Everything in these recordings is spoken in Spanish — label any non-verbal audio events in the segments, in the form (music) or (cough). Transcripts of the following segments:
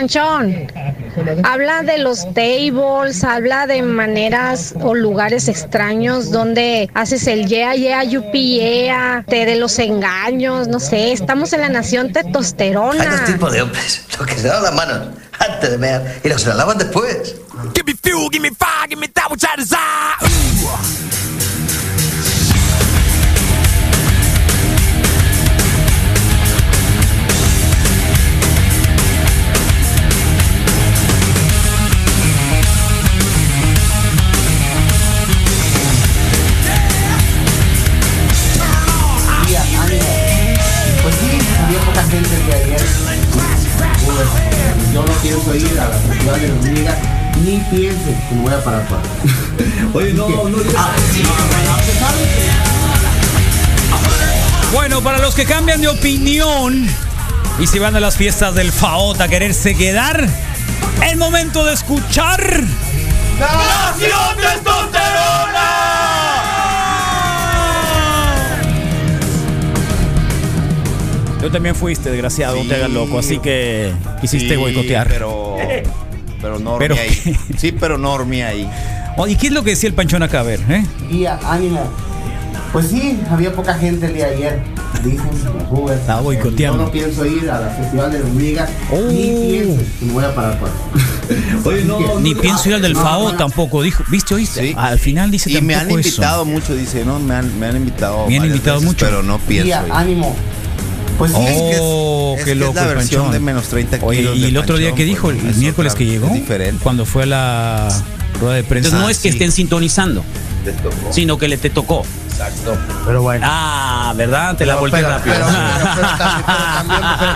Panchón, habla de los tables, habla de maneras o lugares extraños donde haces el yeah, yeah, yupi, yeah, te de los engaños, no sé, estamos en la nación Hay dos testosterona. tipos de hombres. Los que se lavan las manos antes de mear y los que se las lavan después. Give me fuel, give me fire, give me that which I desire. Yo no pienso ir a la festival de la hormiga, ni piense que me voy a parar para Oye, no, no, Bueno, para los que cambian de opinión y si van a las fiestas del FAOT a quererse quedar, el momento de escuchar. ¡Nación Tú también fuiste, desgraciado, no te hagas loco, así que quisiste boicotear. Pero. Pero no Pero dormí ahí. Sí, pero no dormí ahí. Oh, ¿Y qué es lo que decía el panchón acá? A ver, ¿eh? Guía, ánimo. Pues sí, había poca gente el día de ayer. Dicen Uber. Estaba boicoteando. Yo no pienso ir a la festival de la hormiga, ni Oh. piense que me voy a parar para (laughs) Oye, no, no, Ni pienso ir al del No, FAO no. tampoco, dijo. ¿Viste, oíste? Sí. Al final dice Y me han tampoco eso. invitado mucho, dice, ¿no? Me han, me han invitado. Me han invitado veces, mucho. Pero no pienso Guía, ir. ánimo. Pues sí, Oh, es qué que es loco la el versión panchón. de menos 30 Oye, kilos y del el otro día que dijo, el es miércoles otra- que llegó, es diferente. cuando fue a la rueda de prensa. Entonces no Ah, es que sí. estén sintonizando, sino que le te tocó. Exacto. pero bueno. Ah, ¿verdad? Te la volteé pero, rápido. pero-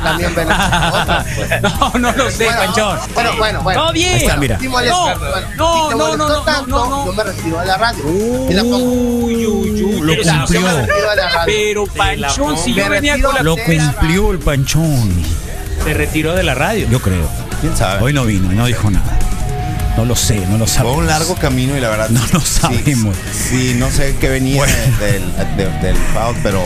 también- pues. (laughs) no, no lo sé, Panchón. Bueno, bueno, bueno. Todo bien. Mira. No, no, no, no, no, tanto, no, no. Yo me retiro de la radio. Uy, uy, uy. Lo cumplió. Pero Panchón, si yo venía con la... Lo cumplió el panchón. Se retiró de la radio. Yo creo. ¿Quién sabe? Hoy no vino no dijo nada. No lo sé, no lo Fue sabemos. un largo camino y la verdad. No lo sí, sabemos. Sí, no sé qué venía Bueno. del, de- del FAO, pero,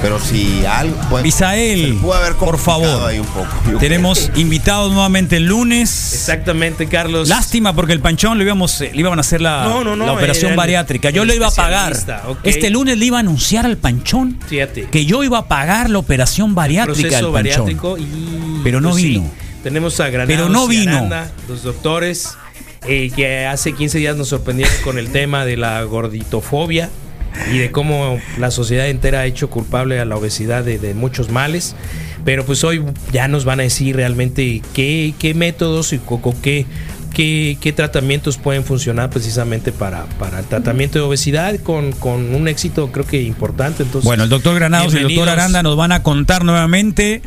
pero si algo. pues, Misael, por favor. ahí un poco, yo (laughs) Tenemos invitados nuevamente el lunes. Exactamente, Carlos. Lástima porque el panchón le íbamos, eh, le iban a hacer la, No, no, no, la operación bariátrica. Yo le iba a pagar. Este lunes le iba a anunciar al panchón Fíjate. que yo iba a pagar la operación bariátrica proceso del panchón. bariátrico y Pero no pues, sí, vino. tenemos a Granados Pero no y vino. Aranda, los doctores eh, que hace 15 días nos sorprendieron con el tema de la gorditofobia y de cómo la sociedad entera ha hecho culpable a la obesidad de, de muchos males. Pero pues hoy ya nos van a decir realmente qué, qué métodos y co- co- qué, qué, qué tratamientos pueden funcionar precisamente para, para el tratamiento de obesidad con, con un éxito creo que importante. Entonces, Bueno, el doctor Granados y el doctor. Aranda nos van a contar nuevamente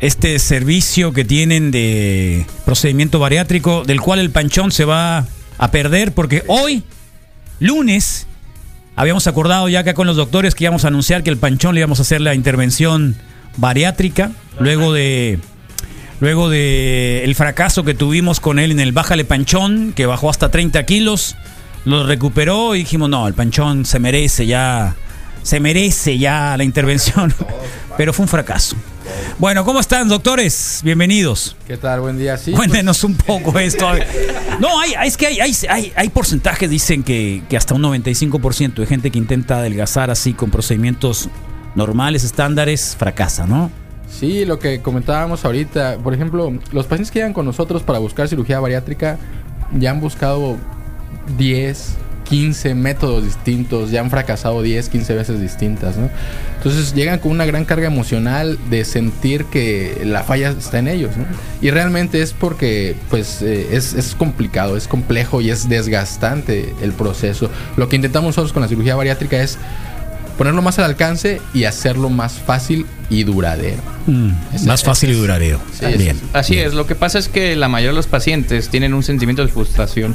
este servicio que tienen de procedimiento bariátrico, del cual el panchón se va a perder, porque hoy, lunes, habíamos acordado ya acá con los doctores que íbamos a anunciar que el panchón le íbamos a hacer la intervención bariátrica, luego de luego de el fracaso que tuvimos con él en el Bájale Panchón, que bajó hasta 30 kilos, lo recuperó y dijimos, no, el Panchón se merece ya, se merece ya la intervención, (laughs) pero fue un fracaso. Bueno, ¿cómo están, doctores? Bienvenidos. ¿Qué tal? Buen día. Sí, Cuéntenos un poco esto. No, hay, es que hay, hay, hay, hay porcentajes, dicen que, que hasta un 95% de gente que intenta adelgazar así con procedimientos normales, estándares, fracasa, ¿no? Sí, lo que comentábamos ahorita, por ejemplo, los pacientes que llegan con nosotros para buscar cirugía bariátrica ya han buscado 10, 15 métodos distintos, ya han fracasado 10, 15 veces distintas, ¿no? Entonces llegan con una gran carga emocional de sentir que la falla está en ellos, ¿no? Y realmente es porque, pues, eh, es, es complicado, es complejo y es desgastante el proceso. Lo que intentamos nosotros con la cirugía bariátrica es ponerlo más al alcance y hacerlo más fácil y duradero. Mm, Ese- más fácil y duradero. Sí, es-. Así bien. es, lo que pasa es que la mayoría de los pacientes tienen un sentimiento de frustración.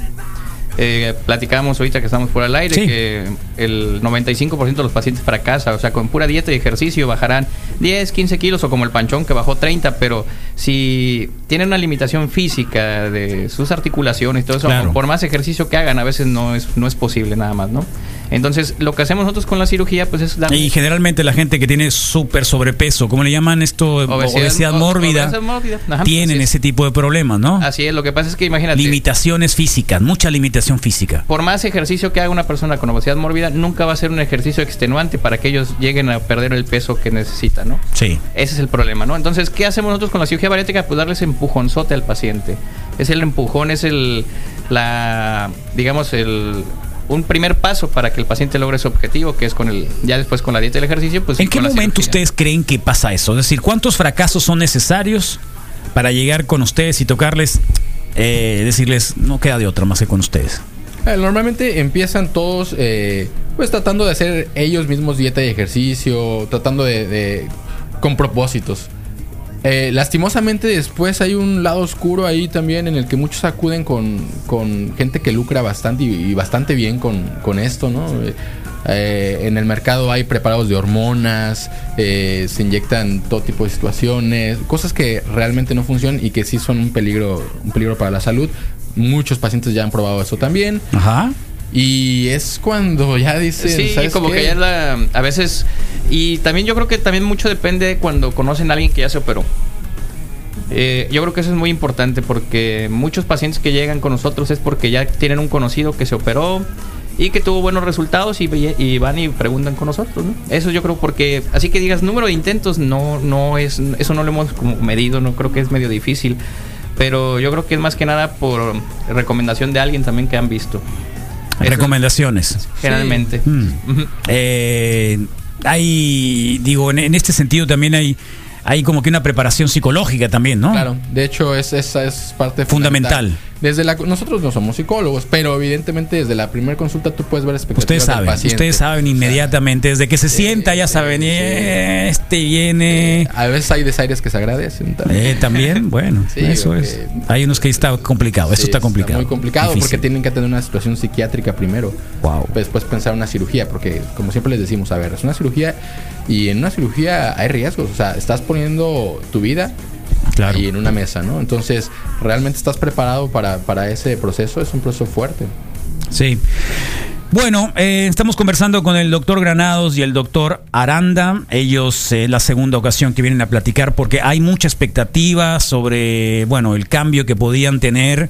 Eh, platicábamos ahorita que estamos por el aire Sí. que el 95% de los pacientes fracasa, o sea, con pura dieta y ejercicio bajarán 10, 15 kilos o como el panchón que bajó 30, pero si tienen una limitación física de sus articulaciones y todo eso, Claro. por más ejercicio que hagan, a veces no es, no es posible nada más, ¿no? Entonces, lo que hacemos nosotros con la cirugía, pues es Y generalmente la gente que tiene súper sobrepeso, ¿cómo le llaman esto? Obesidad, o- mórbida. obesidad mórbida. Ajá, tienen es. ese tipo de problemas, ¿no? Así es, lo que pasa es que imagínate. Limitaciones físicas, mucha limitación física. por más ejercicio que haga una persona con obesidad mórbida, nunca va a ser un ejercicio extenuante para que ellos lleguen a perder el peso que necesitan, ¿no? Sí. Ese es el problema, ¿no? Entonces, ¿qué hacemos nosotros con la cirugía bariátrica? Pues darles empujonzote al paciente. Es el empujón, es el, la, digamos, el, un primer paso para que el paciente logre su objetivo, que es con el, ya después con la dieta y el ejercicio, pues ¿En qué momento ustedes creen que pasa eso? Es decir, ¿cuántos fracasos son necesarios para llegar con ustedes y tocarles, eh, decirles, no queda de otra más que con ustedes? Eh, Normalmente empiezan todos eh, pues tratando de hacer ellos mismos dieta y ejercicio, tratando de, con propósitos. Eh, lastimosamente después hay un lado oscuro ahí también en el que muchos acuden con, con gente que lucra bastante y, bastante bien con, con esto, ¿no? En el mercado hay preparados de hormonas, se inyectan todo tipo de situaciones, cosas que realmente no funcionan y que sí son un peligro, un peligro para la salud. Muchos pacientes ya han probado eso también. Ajá. Y es cuando ya dicen, Sí, ¿sabes como qué? que ya es la, a veces y también yo creo que también mucho depende cuando conocen a alguien que ya se operó. Eh, yo creo que eso es muy importante porque muchos pacientes que llegan con nosotros es porque ya tienen un conocido que se operó y que tuvo buenos resultados y, y van y preguntan con nosotros. ¿no? Eso yo creo porque así que digas número de intentos no no es eso no lo hemos como medido, no creo que es medio difícil, pero yo creo que es más que nada por recomendación de alguien también que han visto. Recomendaciones. Generalmente. Mm. Eh, hay, digo, en, en este sentido también hay, hay como que una preparación psicológica también, ¿no? Claro, de hecho es, esa es parte Fundamental. Desde la, nosotros no somos psicólogos, pero evidentemente desde la primera consulta tú puedes ver expectativas Ustedes del saben, paciente. ustedes saben inmediatamente, desde que se sienta ya saben, eh, este viene... A veces hay desaires que se agradecen también. Eh, también, (laughs) bueno, Sí, eso es. Hay unos que está complicado, eso está complicado. muy complicado difícil. porque tienen que tener una situación psiquiátrica primero. Wow. Después pensar una cirugía, porque como siempre les decimos, a ver, es una cirugía y en una cirugía hay riesgos. O sea, estás poniendo tu vida Claro. y en una mesa, ¿no? Entonces, ¿realmente estás preparado para, para ese proceso? Es un proceso fuerte. Sí. Bueno, eh, estamos conversando con el doctor Granados y el doctor Aranda. Ellos eh, la segunda ocasión que vienen a platicar porque hay mucha expectativa sobre, bueno, el cambio que podían tener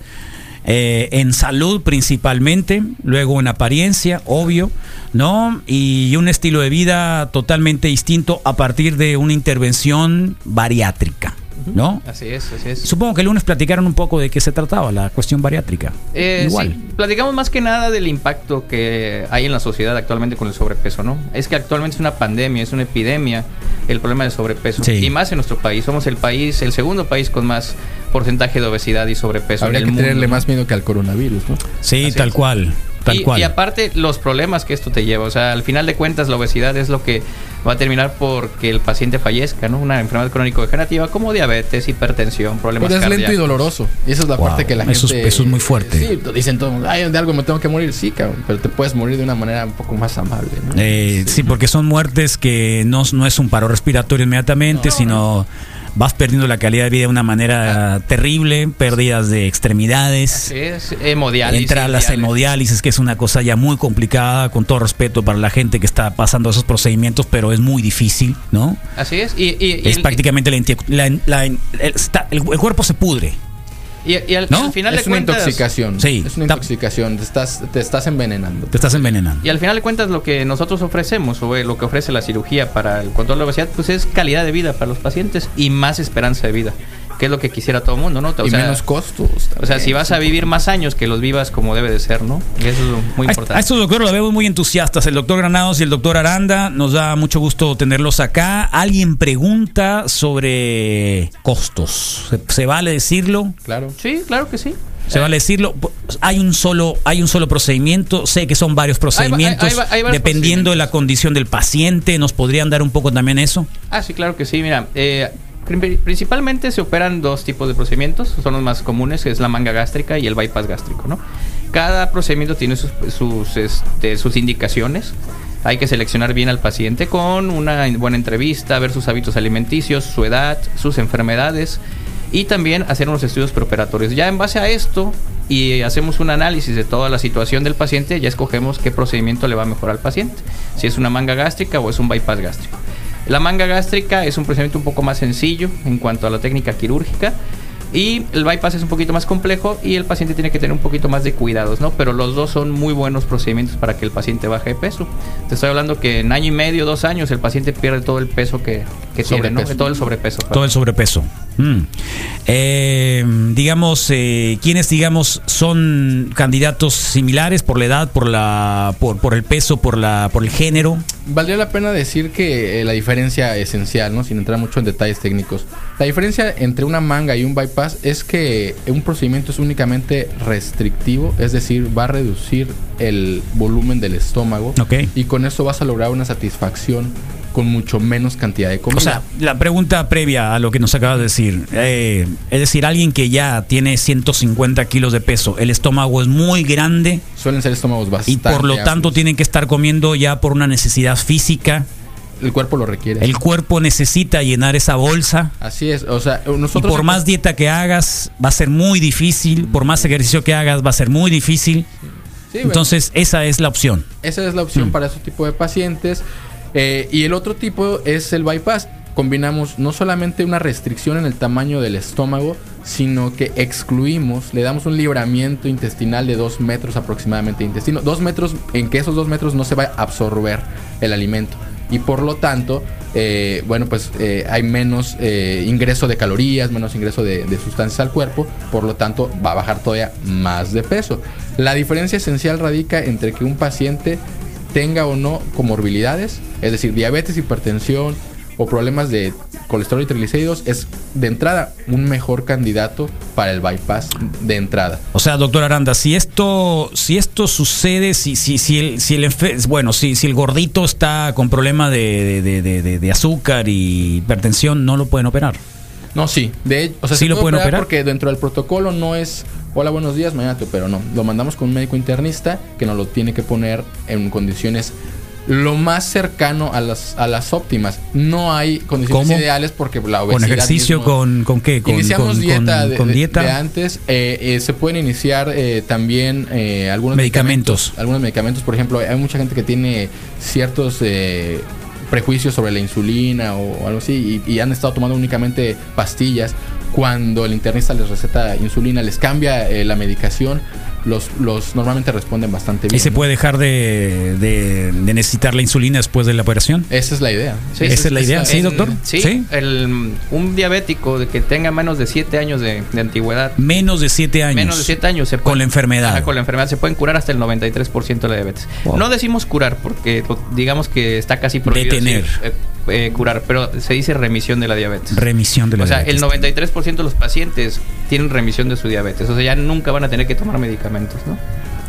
eh, en salud principalmente, luego en apariencia, obvio, ¿no? Y un estilo de vida totalmente distinto a partir de una intervención bariátrica, ¿no? Así es, así es. Supongo que el lunes platicaron un poco de qué se trataba la cuestión bariátrica. Eh, Igual. sí, platicamos más que nada del impacto que hay en la sociedad actualmente con el sobrepeso, ¿no? Es que actualmente es una pandemia, es una epidemia el problema del sobrepeso. Sí. Y más en nuestro país. Somos el país, el segundo país con más porcentaje de obesidad y sobrepeso Habría en que mundo. tenerle más miedo que al coronavirus, ¿no? Sí, Así tal es. cual, tal y, cual. y aparte, los problemas que esto te lleva. O sea, al final de cuentas, la obesidad es lo que va a terminar por que el paciente fallezca, ¿no? Una enfermedad crónico-degenerativa como diabetes, hipertensión, problemas Pero es lento y doloroso. Y esa es la Wow, parte que la eso es- gente... eso es muy fuerte. Sí, dicen todos, ay, de algo me tengo que morir. Sí, cabrón, pero te puedes morir de una manera un poco más amable, ¿no? Eh, sí, porque son muertes que no, no es un paro respiratorio inmediatamente, sino vas perdiendo la calidad de vida de una manera terrible, pérdidas de extremidades. Así es, hemodiálisis. Entra las diálisis. hemodiálisis, que es una cosa ya muy complicada, con todo respeto para la gente que está pasando esos procedimientos, pero es muy difícil, ¿no? Así es. Y, y- y es el- prácticamente la, la- la- el, está- el- el cuerpo se pudre. Y, y al, ¿No? al final es de una cuentas. intoxicación. Sí. Es una intoxicación. Te estás, te estás envenenando. Te estás envenenando. Y al final de cuentas lo que nosotros ofrecemos o eh, lo que ofrece la cirugía para el control de la obesidad pues es calidad de vida para los pacientes y más esperanza de vida, que es lo que quisiera todo el mundo, ¿no? O y menos costos. O sea, si vas a vivir más años, que los vivas como debe de ser, ¿no? Y eso es muy A- importante. A estos doctores los vemos muy entusiastas, el doctor Granados y el doctor Aranda. Nos da mucho gusto tenerlos acá. Alguien pregunta sobre costos. ¿Se, se vale decirlo? Claro. Sí, claro que sí. Se vale decirlo. Hay un solo, hay un solo procedimiento. Sé que son varios procedimientos. hay- hay varios dependiendo de la condición del paciente. ¿Nos podrían dar un poco también eso? Ah, sí, claro que sí. Mira, eh, principalmente se operan dos tipos de procedimientos. Son los más comunes, que es la manga gástrica y el bypass gástrico, ¿no? Cada procedimiento tiene sus, sus, este, indicaciones. Hay que seleccionar bien al paciente con una buena entrevista, ver sus hábitos alimenticios, su edad, sus enfermedades y también hacer unos estudios preoperatorios. Ya en base a esto y hacemos un análisis de toda la situación del paciente, ya escogemos qué procedimiento le va mejor al paciente, si es una manga gástrica o es un bypass gástrico. La manga gástrica es un procedimiento un poco más sencillo en cuanto a la técnica quirúrgica. Y el bypass es un poquito más complejo y el paciente tiene que tener un poquito más de cuidados, ¿no? Pero los dos son muy buenos procedimientos para que el paciente baje de peso. Te estoy hablando que en año y medio, dos años, el paciente pierde todo el peso que, que tiene, ¿no? Sobrepeso. Todo el sobrepeso. Todo el sobrepeso. Mm. Eh, digamos, eh, ¿quiénes, digamos, son candidatos similares por la edad, por la, por, por el peso, por la, por el género? Valdría la pena decir que eh, la diferencia esencial, ¿no? sin entrar mucho en detalles técnicos. La diferencia entre una manga y un bypass es que un procedimiento es únicamente restrictivo, es decir, va a reducir el volumen del estómago y con eso vas a lograr una satisfacción con mucho menos cantidad de comida. O sea, la pregunta previa a lo que nos acabas de decir, eh, es decir, alguien que ya tiene 150 kilos de peso, el estómago es muy grande suelen ser estómagos y bastante por lo tanto tienen que estar comiendo ya por una necesidad física. El cuerpo lo requiere. El cuerpo necesita llenar esa bolsa. Así es, o sea, Y nosotros por más dieta que hagas, va a ser muy difícil. Por más ejercicio que hagas, va a ser muy difícil. Sí, bueno. Entonces, esa es la opción. Esa es la opción Mm. para ese tipo de pacientes. Eh, y el otro tipo es el bypass. Combinamos no solamente una restricción en el tamaño del estómago, sino que excluimos, le damos un libramiento intestinal de dos metros aproximadamente de intestino. Dos metros, en que esos dos metros no se va a absorber el alimento. Y por lo tanto, eh, bueno, pues eh, hay menos eh, ingreso de calorías, menos ingreso de, de sustancias al cuerpo, por lo tanto va a bajar todavía más de peso. La diferencia esencial radica entre que un paciente tenga o no comorbilidades, es decir, diabetes, hipertensión o problemas de colesterol y triglicéridos, es de entrada un mejor candidato para el bypass de entrada. O sea, doctor Aranda, si esto, si esto sucede, si, si, si el, si el bueno, si, si el gordito está con problema de, de- de- de- de azúcar y hipertensión, no lo pueden operar. No, sí, de hecho, o sea, ¿Sí lo puede pueden operar operar? porque dentro del protocolo no es hola, buenos días, mañana te opero, no. Lo mandamos con un médico internista que nos lo tiene que poner en condiciones lo más cercano a las, a las óptimas. No hay condiciones ¿Cómo? ideales porque la obesidad ¿Con ejercicio? mismo- ¿Con, con qué? ¿Con, Iniciamos con- dieta, con- de, con de- dieta? de antes. eh, eh, se pueden iniciar eh, también eh, algunos Medicamentos. Algunos medicamentos, por ejemplo, hay mucha gente que tiene ciertos eh, prejuicios sobre la insulina o, algo así y, y han estado tomando únicamente pastillas. Cuando el internista les receta insulina, les cambia eh, la medicación, los, los normalmente responden bastante bien. ¿Y se ¿no? puede dejar de, de- de necesitar la insulina después de la operación? Esa es la idea. Sí, Esa es la idea, ¿sí, en- doctor? Sí, ¿Sí? El, un diabético de que tenga menos de 7 años de, de antigüedad, Menos de 7 años. menos de 7 años se Con la enfermedad. Con la enfermedad se pueden curar hasta el 93% de la diabetes. Wow. No decimos curar porque digamos que está casi prohibido Detener. decir, eh, eh, curar, pero se dice remisión de la diabetes. Remisión de la o sea, diabetes. el 93% de los pacientes tienen remisión de su diabetes. O sea, ya nunca van a tener que tomar medicamentos, ¿no?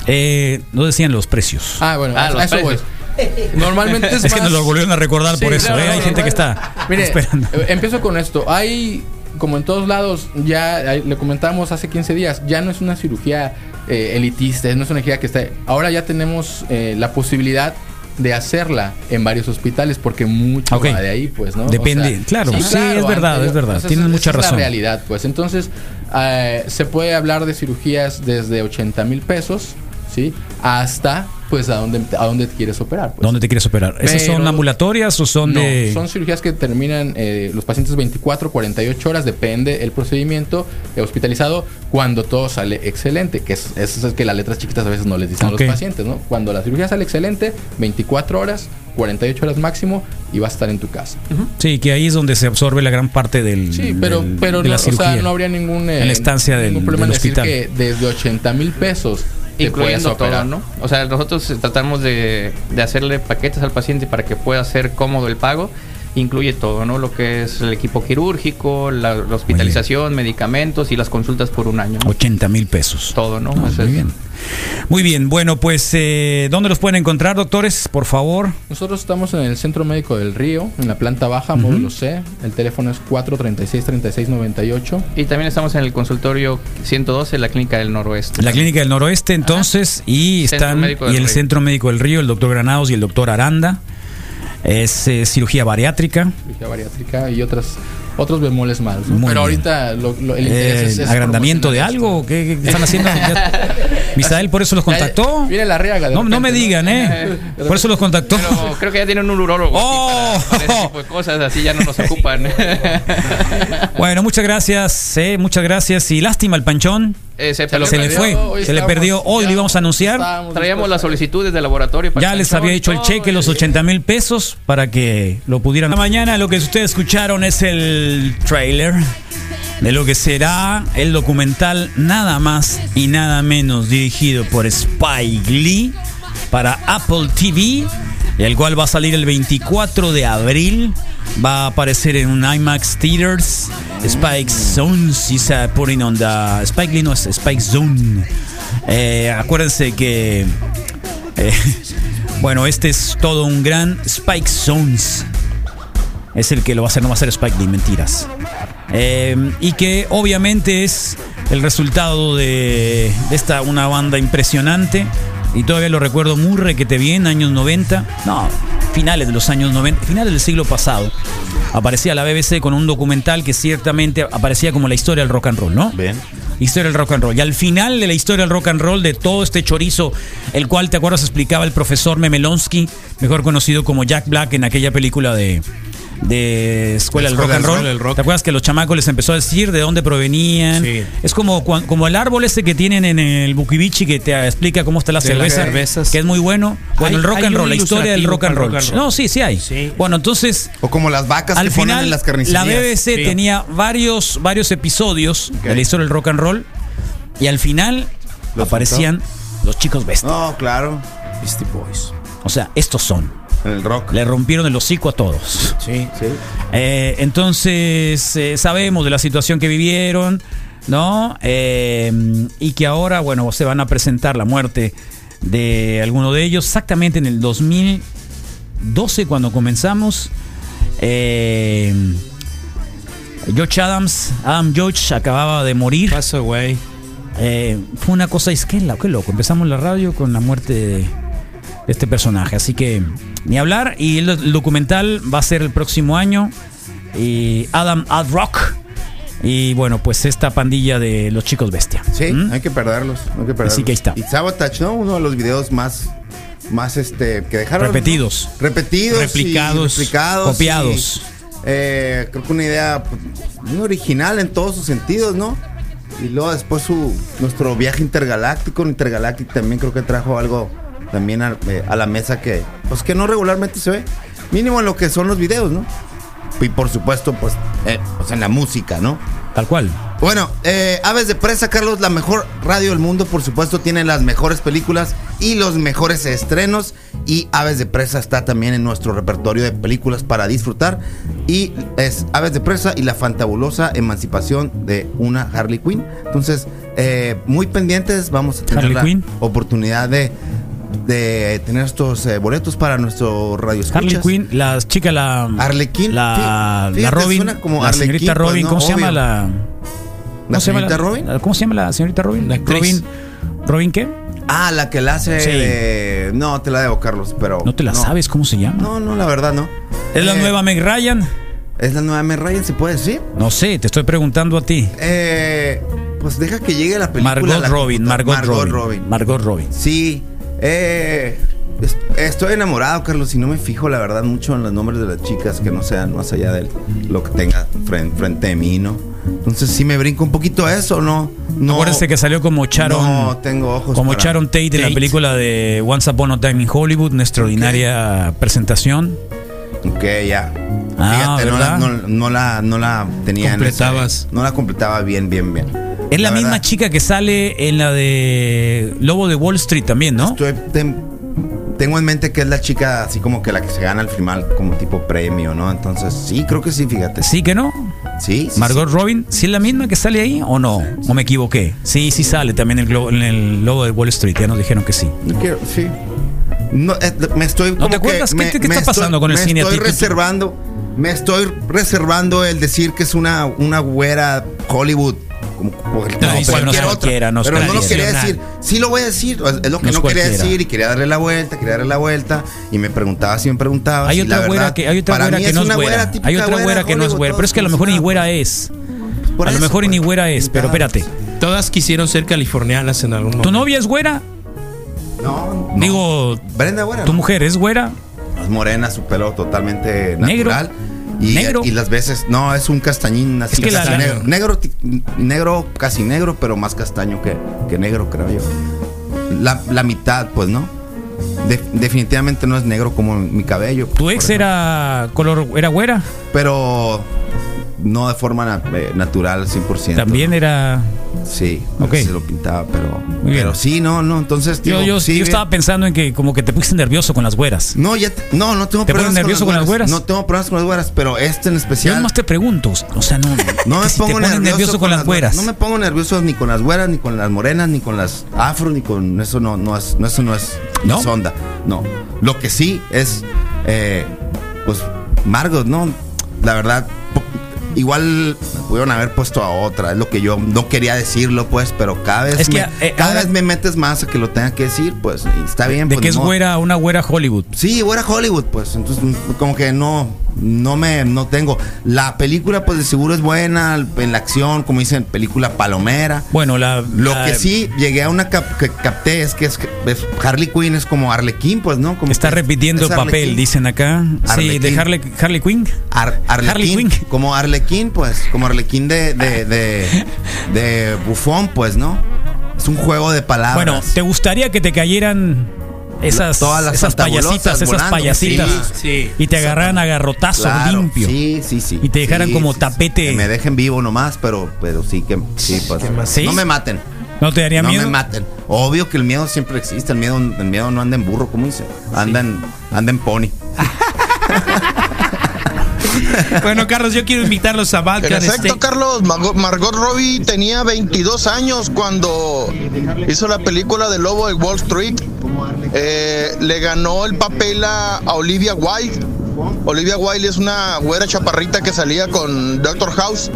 Eh, no decían los precios. Ah, bueno, Ah, a los eso voy. precios. (laughs) Normalmente es, es que nos lo volvieron a recordar por eso. claro, ¿eh? Hay no, gente no, que está Mire, esperando. eh, empiezo con esto. Hay, como en todos lados, ya le comentamos hace 15 días, ya no es una cirugía eh, elitista, no es una cirugía que está... Ahora ya tenemos eh, la posibilidad de hacerla en varios hospitales porque mucho Ok. va de ahí, pues, ¿no? Depende, claro, sí, es verdad, es verdad, tienes mucha es razón. la realidad, pues. Entonces, eh, se puede hablar de cirugías desde 80 mil pesos, ¿sí? Hasta, pues, a dónde, a dónde te quieres operar. Pues. ¿Dónde te quieres operar? ¿Esas son ambulatorias o son No, de.? son cirugías que terminan eh, los pacientes 24, 48 horas, depende el procedimiento eh, hospitalizado, cuando todo sale excelente, que es, eso es que las letras chiquitas a veces no les dicen a los pacientes, ¿no? Cuando la cirugía sale excelente, 24 horas, 48 horas máximo y vas a estar en tu casa. Sí, que ahí es donde se absorbe la gran parte del. Sí, pero, del- pero de no, la o sea, cirugía. no habría ningún, eh, En la estancia del- ningún problema del en decir hospital. que desde 80 mil pesos Incluyendo todo. ¿no? O sea, nosotros tratamos de, de hacerle paquetes al paciente para que pueda ser cómodo el pago. Incluye todo, ¿no? Lo que es el equipo quirúrgico, la, la hospitalización, medicamentos y las consultas por un año. ¿no? 80 mil pesos. Todo, ¿no? Ah, Eso muy bien. Muy bien, bueno, pues, eh, ¿dónde los pueden encontrar, doctores? Por favor. Nosotros estamos en el Centro Médico del Río, en la planta baja, módulo C. El teléfono es 436-3698. Y también estamos en el consultorio 112, la Clínica del Noroeste. La Clínica del Noroeste, entonces, y están. Y el Río. Centro Médico del Río, el doctor Granados y el doctor Aranda. Es eh, cirugía bariátrica. cirugía bariátrica y otras otros bemoles más. ¿no? Pero bien. ahorita lo- lo- el interés Eh, es, es ¿Agrandamiento de algo? ¿Qué, qué están haciendo? (laughs) Ya- Misael por eso los contactó. Viene la riaga. No, no me digan, ¿eh? Por eso los contactó. Pero creo que ya tienen un urólogo ¡Oh! para, para ese tipo de cosas, así ya no nos ocupan. (laughs) Bueno, muchas gracias, eh, muchas gracias. Y lástima el panchón. Eh, se le fue, hoy se le perdió. Hoy lo íbamos a anunciar. Traíamos las solicitudes de laboratorio. para Ya les había hecho el cheque, los y- 80 mil pesos, para que lo pudieran. La mañana lo que ustedes escucharon es el trailer de lo que será el documental nada más y nada menos dirigido por Spike Lee para Apple TV, el cual va a salir el 24 de abril. Va a aparecer en un IMAX Theaters. Spike Zones is uh, putting on the. Spike Lee no es Spike Zone. Eh, acuérdense que. eh, (laughs) bueno, este es todo un gran Spike Zones. Es el que lo va a hacer, no va a ser Spike Lee, mentiras. Eh, y que obviamente es el resultado de, de esta una banda impresionante. Y todavía lo recuerdo muy requete bien, años 90. No, finales de los años 90, finales del siglo pasado. Aparecía la BBC con un documental que ciertamente aparecía como la historia del rock and roll, ¿no? Bien. Historia del rock and roll. Y al final de la historia del rock and roll, de todo este chorizo, el cual, ¿te acuerdas? Explicaba el profesor Memelonsky, mejor conocido como Jack Black en aquella película de, de Escuela del Rock and Roll. Rock. ¿Te acuerdas que los chamacos les empezó a decir de dónde provenían? Sí. Es como, como el árbol ese que tienen en el Bukibichi que te explica cómo está la De cerveza, cervezas. que es muy bueno. Bueno, Hay- el rock and roll, la historia del rock and roll. el rock and roll. No, sí, sí hay. Sí. Bueno, entonces O como las vacas al que ponen final, en las la carnicerías. BBC Sí. tenía varios, varios episodios de la historia del rock and roll y al final ¿Los aparecían los chicos bestia. No, claro. Beastie Boys. O sea, estos son. En el rock. Le rompieron el hocico a todos. Sí. Sí. Eh, entonces, eh, sabemos de la situación que vivieron, ¿no? Eh, y que ahora, bueno, se van a presentar la muerte de alguno de ellos exactamente en el 2012 cuando comenzamos. Eh, George Adams, Adam George acababa de morir. Pass away. Eh, fue una cosa, es que qué loco. Empezamos la radio con la muerte de, de este personaje. Así que ni hablar. Y el, el documental va a ser el próximo año. Y Adam Adrock. Y bueno, pues esta pandilla de los chicos bestia. Sí, ¿Mm? hay que perderlos. Hay que perderlos. Así que ahí está. Y Sabotage, ¿no? Uno de los videos más. Más este. Que dejaron. ¿no? Repetidos. Repetidos. y Replicados, replicados. copiados. y, eh, creo que una idea pues, muy original en todos sus sentidos, ¿no? Y luego después su nuestro viaje intergaláctico, Intergalactic también creo que trajo algo también a, eh, a la mesa que pues que no regularmente se ve, mínimo en lo que son los videos, ¿no? Y por supuesto, pues, eh, pues en la música, ¿no? Tal cual. Bueno, eh, Aves de Presa, Carlos, la mejor radio del mundo, por supuesto, tiene las mejores películas y los mejores estrenos. Y Aves de Presa está también en nuestro repertorio de películas para disfrutar. Y es Aves de Presa y la fantabulosa emancipación de una Harley Quinn. Entonces, eh, muy pendientes, vamos a tener Harley la oportunidad de, de tener estos eh, boletos para nuestro radio Harley Quinn, la chica, la. Arlequín. La, la Robin. suena como la Arlequín, señorita pues, Robin. ¿no? ¿Cómo se llama la. ¿La ¿cómo se llama señorita Robin? ¿Cómo se llama la señorita Robin? La. Robin. ¿Robin qué? Ah, la que la hace Sí. No, te la debo, Carlos, pero... ¿No te la sabes cómo se llama? No, no, la verdad no. ¿Es la Eh, nueva Meg Ryan? ¿Es la nueva Meg Ryan, se puede decir? No sé, te estoy preguntando a ti. Eh, pues deja que llegue la película. Margot la Robin. Margot, Robin. Margot Robin. Sí. Eh, es- estoy enamorado, Carlos, y no me fijo, la verdad, mucho en los nombres de las chicas que no sean más allá de lo que tenga frente, frente de mí, ¿no? Entonces, sí me brinco un poquito eso, ¿no? No. Acuérdese que salió como Sharon. No, tengo ojos Como Sharon Tate, en la película de Once Upon a Time in Hollywood, una extraordinaria presentación. Ok, ya. Ah, Fíjate, no la, no, no la, no la tenía en ese- Completabas. no la completaba bien, bien, bien. Es la, misma chica que sale en la de Lobo de Wall Street también, ¿no? estoy- ten- tengo en mente que es la chica así como que la que se gana al final como tipo premio, ¿no? Entonces, sí, creo que sí, fíjate. Sí que no. Sí, sí, Margot Robin, ¿sí es la misma que sale ahí o no? ¿O me equivoqué? Sí, sí sale también en el, en el Lobo de Wall Street, ya nos dijeron que sí. Quiero- sí. No, eh, me estoy. ¿No te acuerdas? ¿Qué me- está estoy- pasando con el me cine Estoy reservando. Me estoy reservando el decir que es una, una güera Hollywood como, pero no cualquier cualquiera, pero lo quería decir. Sí lo voy a decir, es lo que No quería decir y quería darle la vuelta, quería darle la vuelta y me preguntaba si me preguntaba. Hay y otra la güera verdad, que hay otra para güera que es no es güera. Hay otra güera que no es güera, pero es que a lo mejor ni güera es. Por A lo mejor ni güera es, pero espérate. Todas quisieron ser californianas en algún momento. ¿Tu novia es güera? No, no. Digo, Brenda güera. ¿tu mujer es güera? Es morena, su pelo totalmente ¿Negro? Y, ¿Negro? y las veces, no, es un castañín así. Es que la- casi la- negro, negro, negro, casi negro, pero más castaño que, que negro, creo yo. La, la mitad, pues, ¿no? De- definitivamente no es negro como mi cabello. ¿Tu por ex era color era güera? Pero no de forma na- eh, natural, 100%. También era Sí, Ok. se lo pintaba, pero. Muy bien. Pero sí, no, no. Entonces, Yo, digo, yo, sí, yo estaba pensando en que como que te pusiste nervioso con las güeras. No, ya te- no, no tengo ¿Te pones nervioso con las güeras? No tengo problemas con las güeras, pero este en Yo especial. nomás te pregunto, o sea, no, (laughs) No me si pongo nervioso, con las güeras. No me pongo nervioso ni con las güeras, ni con las morenas, ni con las afro, ni con eso no, no es, no, eso no es, no es onda. No. Lo que sí es, eh, pues, Margot, ¿no? La verdad, igual pudieron haber puesto a otra. Es lo que yo no quería decirlo, pues, pero cada vez, Es que, me, eh, cada ahora- vez me metes más a que lo tenga que decir, pues, y está bien. De pues, que es modo. güera, una güera Hollywood. Sí, güera Hollywood, pues. Entonces, como que no, no me, no tengo. La película, pues de seguro es buena, en la acción, como dicen, película palomera. Bueno, la. Lo la- que sí llegué a una cap- que capté es que es, es- Harley Quinn es como Arlequín, pues, ¿no? Como Está repitiendo es papel, dicen acá. Sí, de Harley, Harley Quinn. Ar- Harley Quinn. como Arlequín, pues, como Arlequín de, de, de, de bufón, pues, ¿no? Es un juego de palabras. Bueno, ¿te gustaría que te cayeran esas, Todas las esas payasitas, esas payasitas? sí, sí. y te agarraran a garrotazo Claro, limpio. Sí, sí, sí. Y te dejaran Sí, como sí, sí. tapete. Que me dejen vivo nomás, pero, pero sí que sí, pues. ¿Sí? No me maten. ¿No te daría no miedo? me maten. Obvio que el miedo siempre existe. El miedo, el miedo no anda en burro, como dice. Anda en, anda en pony. (laughs) Bueno, Carlos, yo quiero invitarlos a En Balkan efecto, Steak. Carlos, Margot, Margot Robbie tenía 22 años cuando hizo la película de Lobo de Wall Street. Eh, le ganó el papel a, a Olivia Wilde. Olivia Wilde es una güera chaparrita que salía con Doctor House.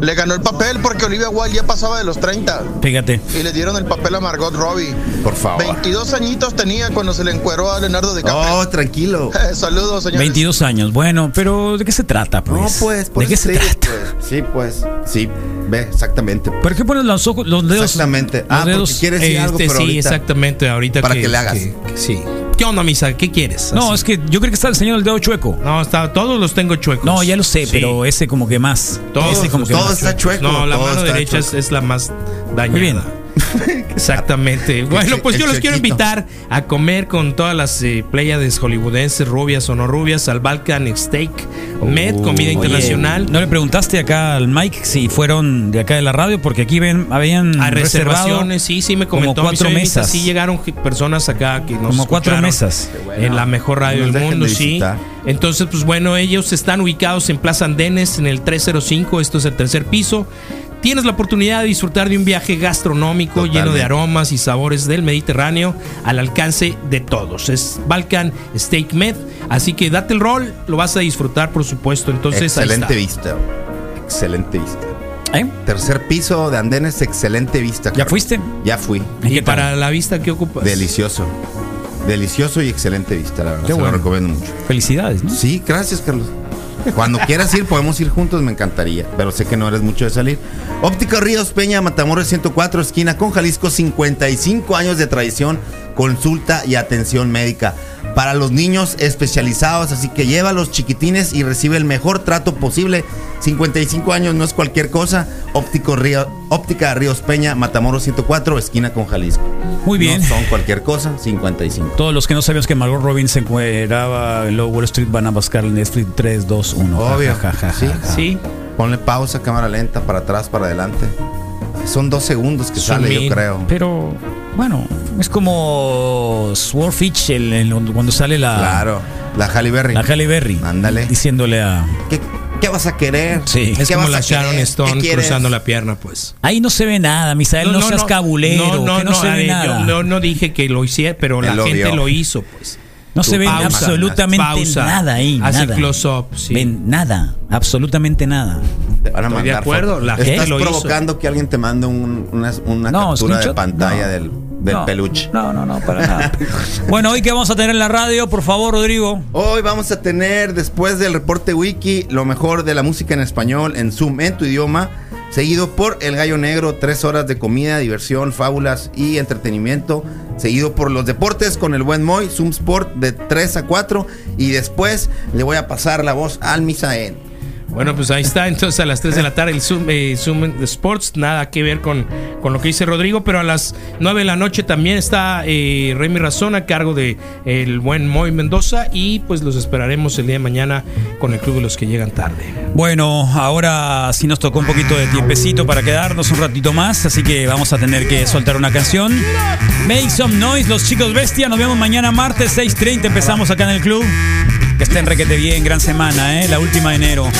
Le ganó el papel porque Olivia Wilde ya pasaba de los 30 Fíjate. y le dieron el papel a Margot Robbie. Por favor. 22 añitos tenía cuando se le encueró a Leonardo DiCaprio. Oh, tranquilo. (laughs) Saludos, señores. 22 años. Bueno, pero ¿de qué se trata, pues? No, pues, por ¿De qué se trata? pues. Sí, pues. Sí, ve, exactamente. ¿Por qué pones los ojos, los dedos? Exactamente. Ah, porque dedos. quieres decir algo, Este, pero sí, ahorita- exactamente. Ahorita Para que, que le hagas. que- que sí. ¿Qué onda, Misa? ¿Qué quieres? No, Así. es que yo creo que está enseñando el dedo chueco. No, está, todos los tengo chuecos. No, ya lo sé, Sí. pero ese como que más. Todos, ese como que todo más. está chueco. No, la mano derecha es la más dañada. Muy bien. (laughs) Exactamente. Bueno, pues el yo los quiero invitar a comer con todas las eh, pléyades hollywoodenses, rubias o no rubias, al Balkan Steak Med, comida Oye, internacional. ¿No le preguntaste acá al Mike si fueron de acá de la radio? Porque aquí ven, habían reservado reservaciones, sí, sí me como comentó. cuatro mi señorita, mesas. Sí llegaron personas acá que nos Como cuatro mesas. En la mejor radio del mundo, de sí. Entonces, pues bueno, ellos están ubicados en Plaza Andenes, en el 305, esto es el tercer piso. Tienes la oportunidad de disfrutar de un viaje gastronómico lleno de aromas y sabores del Mediterráneo al alcance de todos. Es Balkan Steak Med, así que date el rol, lo vas a disfrutar, por supuesto. Entonces, excelente vista. Excelente vista. ¿Eh? Tercer piso de andenes, excelente vista. ¿Ya fuiste? Ya fui. ¿Y qué para la vista que ocupas. Delicioso. Delicioso y excelente vista, la verdad. Qué Se bueno. lo recomiendo mucho. Felicidades, ¿no? Sí, gracias, Carlos. Cuando quieras ir, podemos ir juntos, me encantaría. Pero sé que no eres mucho de salir. Óptica Ríos Peña, Matamoros 104, esquina con Jalisco, 55 años de tradición, consulta y atención médica. Para los niños especializados, así que lleva a los chiquitines y recibe el mejor trato posible. 55 años no es cualquier cosa. Óptico Río, Óptica Ríos Peña, Matamoros 104, esquina con Jalisco. Muy bien. No son cualquier cosa, 55. Todos los que no sabíamos que Margot Robbins se encueraba en Lower Street van a buscar en Netflix 3, 2, 1. Obvio. Ja, ja, ja, Sí. ja, ja. Sí. Ponle pausa, cámara lenta, para atrás, para adelante. Son dos segundos que sale, yo creo. Pero, bueno, es como Swordfish el, el- cuando sale la, Claro, la Halle Berry. la Halle Berry. Ándale. Diciéndole a. ¿Qué, qué vas a querer? Sí. Es ¿Qué como la Sharon querer? Stone cruzando la pierna, pues. Ahí no se ve nada, Misael, no, seas cabulero. No, no, que no, no, se ve ver, nada. yo no, no dije que lo hiciera, pero Él la lo gente vio. lo hizo, pues. No se ve Pausa, absolutamente pausa. nada ahí. Hace nada. close-up, sí. Ven, nada, absolutamente nada. Van a Estoy de mandar acuerdo, fotos. la gente Estás lo hizo. provocando que alguien te mande un- una, una No, captura de pantalla no. del, del No. peluche. No, no, no, para nada. (laughs) bueno, hoy que vamos a tener en la radio, por favor, Rodrigo. Hoy vamos a tener, después del reporte wiki, lo mejor de la música en español en Zoom en tu idioma, seguido por El Gallo Negro, tres horas de comida, diversión, fábulas y entretenimiento, seguido por los deportes con el buen Moy, Zoom Sport de 3 a 4 y después le voy a pasar la voz al Misael. Bueno, pues ahí está. Entonces a las 3 de la tarde el Zoom, eh, Zoom Sports. Nada que ver con, con lo que dice Rodrigo. Pero a las 9 de la noche también está eh, Remy Razón a cargo de el buen Moy Mendoza. Y pues los esperaremos el día de mañana con el Club de los que llegan tarde. Bueno, ahora sí nos tocó un poquito de tiempecito para quedarnos un ratito más, así que vamos a tener que soltar una canción. Make some noise, los chicos bestia. Nos vemos mañana martes 6:30. Empezamos acá en el club. Que estén requete bien, gran semana, ¿eh? La última de enero.